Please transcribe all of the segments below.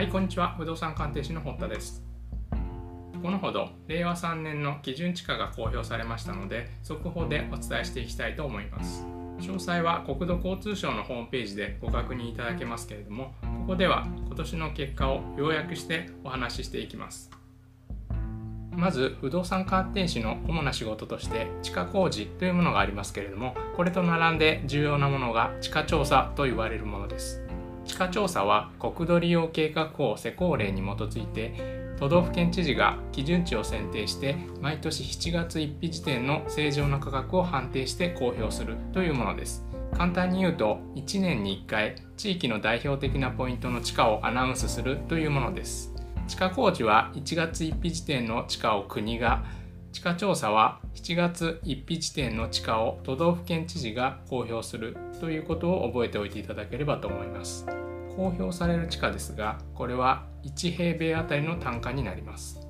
はい、こんにちは。不動産鑑定士の堀田です。このほど、令和3年の基準地価が公表されましたので、速報でお伝えしていきたいと思います。詳細は国土交通省のホームページでご確認いただけますけれども、ここでは今年の結果を要約してお話ししていきます。まず不動産鑑定士の主な仕事として地下工事というものがありますけれどもこれと並んで重要なものが地下調査と言われるものです地下調査は国土利用計画法施行令に基づいて都道府県知事が基準値を選定して毎年7月1日時点の正常な価格を判定して公表するというものです。簡単に言うと1年に1回地域の代表的なポイントの地価をアナウンスするというものです。地下工事は1月1日時点の地価を国が地価調査は7月1日時点の地価を都道府県知事が公表するということを覚えておいていただければと思います。公表される地価ですがこれは1平米あたりの単価になります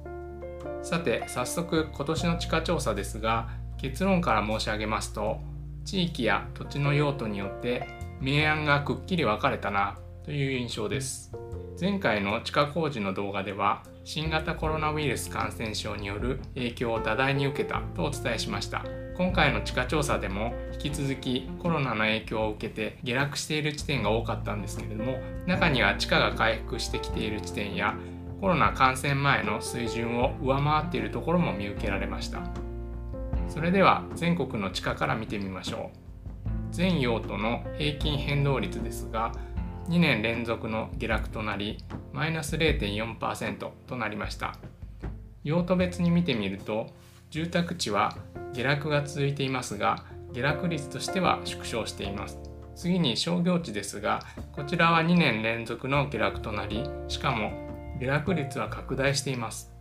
さて早速今年の地価調査ですが結論から申し上げますと地域や土地の用途によって明暗がくっきり分かれたなという印象です前回の地下工事の動画では新型コロナウイルス感染症による影響を多大に受けたとお伝えしました。今回の地価調査でも引き続きコロナの影響を受けて下落している地点が多かったんですけれども中には地価が回復してきている地点やコロナ感染前の水準を上回っているところも見受けられました。それでは全国の地価から見てみましょう。全用途の平均変動率ですが2年連続の下落となりマイナス0.4%となりました。用途別に見てみると住宅地は下落が続いていますが下落率としては縮小しています。次に商業地ですがこちらは2年連続の下落となりしかも下落率は拡大しています。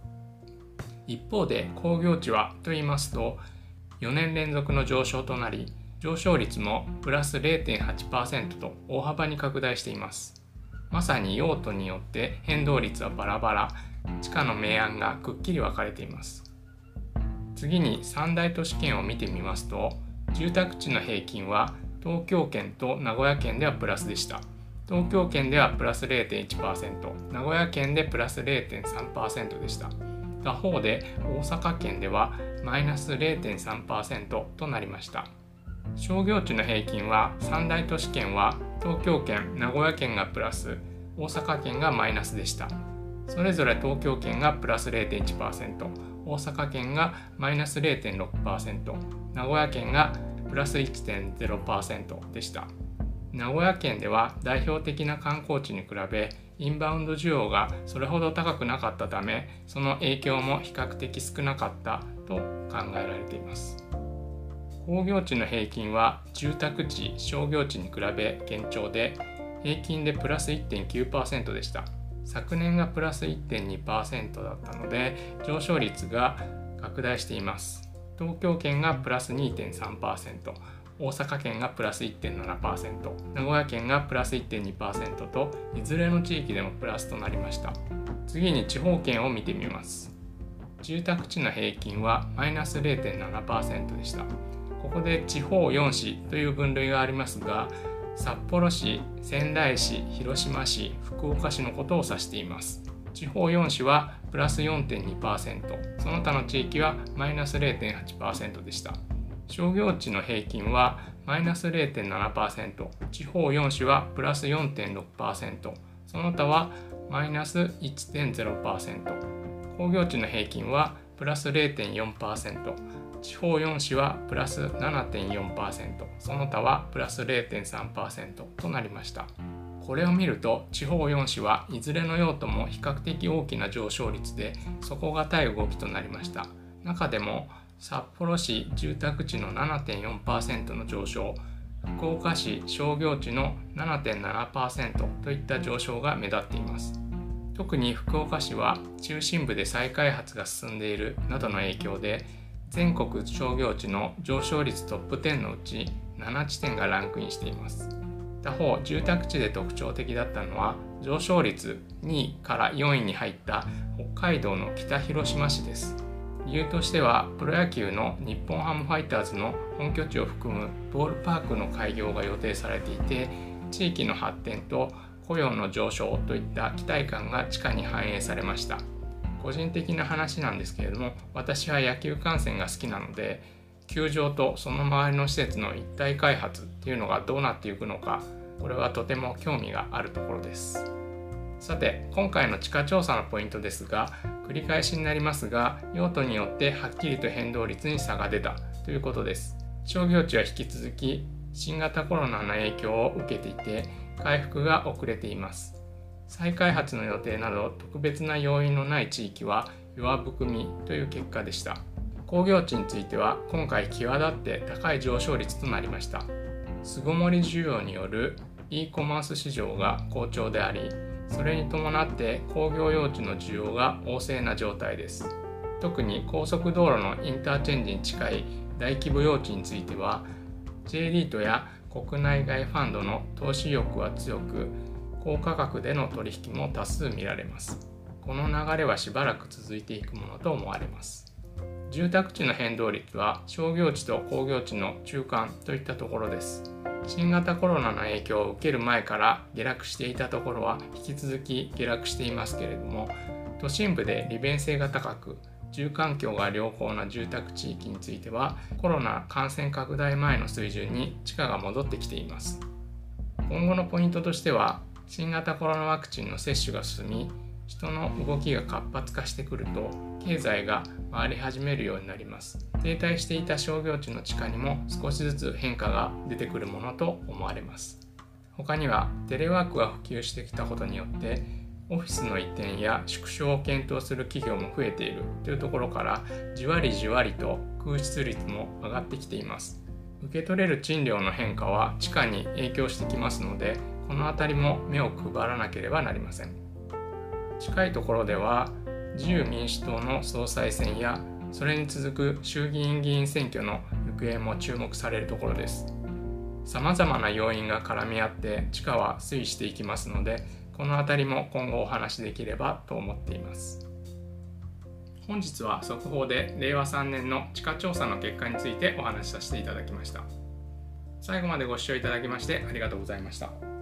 一方で工業地はと言いますと4年連続の上昇となり上昇率もプラス0.8%と大幅に拡大しています。まさに用途によって変動率はバラバラ。地価の明暗がくっきり分かれています。次に三大都市圏を見てみますと住宅地の平均は東京圏と名古屋県ではプラスでした。東京圏ではプラス0.1%名古屋県でプラス0.3%でした。他方で大阪県ではマイナス0.3%となりました。商業地の平均は三大都市圏は東京圏名古屋県がプラス大阪県がマイナスでした。それぞれ東京圏がプラス0.1%大阪県がマイナス0.6%名古屋県がプラス1.0%でした。名古屋県では代表的な観光地に比べインバウンド需要がそれほど高くなかったためその影響も比較的少なかったと考えられています。工業地の平均は住宅地商業地に比べ堅調で平均でプラス1.9%でした。昨年がプラス1.2%だったので上昇率が拡大しています。東京圏がプラス2.3%大阪県がプラス1.7%名古屋県がプラス1.2%といずれの地域でもプラスとなりました。次に地方圏を見てみます。住宅地の平均はマイナス0.7%でした。ここで地方4市という分類がありますが札幌市、仙台市、広島市、福岡市のことを指しています。地方4市はプラス4.2%、その他の地域はマイナス0.8%でした。商業地の平均はマイナス0.7%、地方4市はプラス4.6%、その他はマイナス1.0%、工業地の平均はプラス0.4%、地方4市はプラス7.4%その他はプラス0.3%となりました。これを見ると地方4市はいずれの用途も比較的大きな上昇率で底堅い動きとなりました。中でも札幌市住宅地の7.4%の上昇。福岡市商業地の7.7%といった上昇が目立っています。特に福岡市は中心部で再開発が進んでいるなどの影響で全国商業地の上昇率トップ10のうち7地点がランクインしています。他方住宅地で特徴的だったのは上昇率2位から4位に入った北海道の北広島市です。理由としてはプロ野球の日本ハムファイターズの本拠地を含むボールパークの開業が予定されていて地域の発展と雇用の上昇といった期待感が地価に反映されました。個人的な話なんですけれども私は野球観戦が好きなので球場とその周りの施設の一体開発っていうのがどうなっていくのかこれはとても興味があるところです。さて今回の地価調査のポイントですが繰り返しになりますが用途によってはっきりと変動率に差が出たということです。商業地は引き続き新型コロナの影響を受けていて回復が遅れています。再開発の予定など特別な要因のない地域は弱含みという結果でした。工業地については今回際立って高い上昇率となりました。巣ごもり需要による e コマース市場が好調でありそれに伴って工業用地の需要が旺盛な状態です。特に高速道路のインターチェンジに近い大規模用地については J リートや国内外ファンドの投資欲は強く高価格での取引も多数見られます。この流れはしばらく続いていくものと思われます。住宅地の変動率は商業地と工業地の中間といったところです。新型コロナの影響を受ける前から下落していたところは引き続き下落していますけれども都心部で利便性が高く住環境が良好な住宅地域についてはコロナ感染拡大前の水準に地価が戻ってきています。今後のポイントとしては新型コロナワクチンの接種が進み人の動きが活発化してくると経済が回り始めるようになります。停滞していた商業地の地下にも少しずつ変化が出てくるものと思われます。他にはテレワークが普及してきたことによってオフィスの移転や縮小を検討する企業も増えているというところからじわりじわりと空室率も上がってきています。受け取れる賃料の変化は地価に影響してきますのでこの辺りも目を配らなければなりません。近いところでは自由民主党の総裁選やそれに続く衆議院議員選挙の行方も注目されるところです。さまざまな要因が絡み合って地価は推移していきますのでこの辺りも今後お話しできればと思っています。本日は速報で令和3年の地価調査の結果についてお話しさせていただきました。最後までご視聴いただきましてありがとうございました。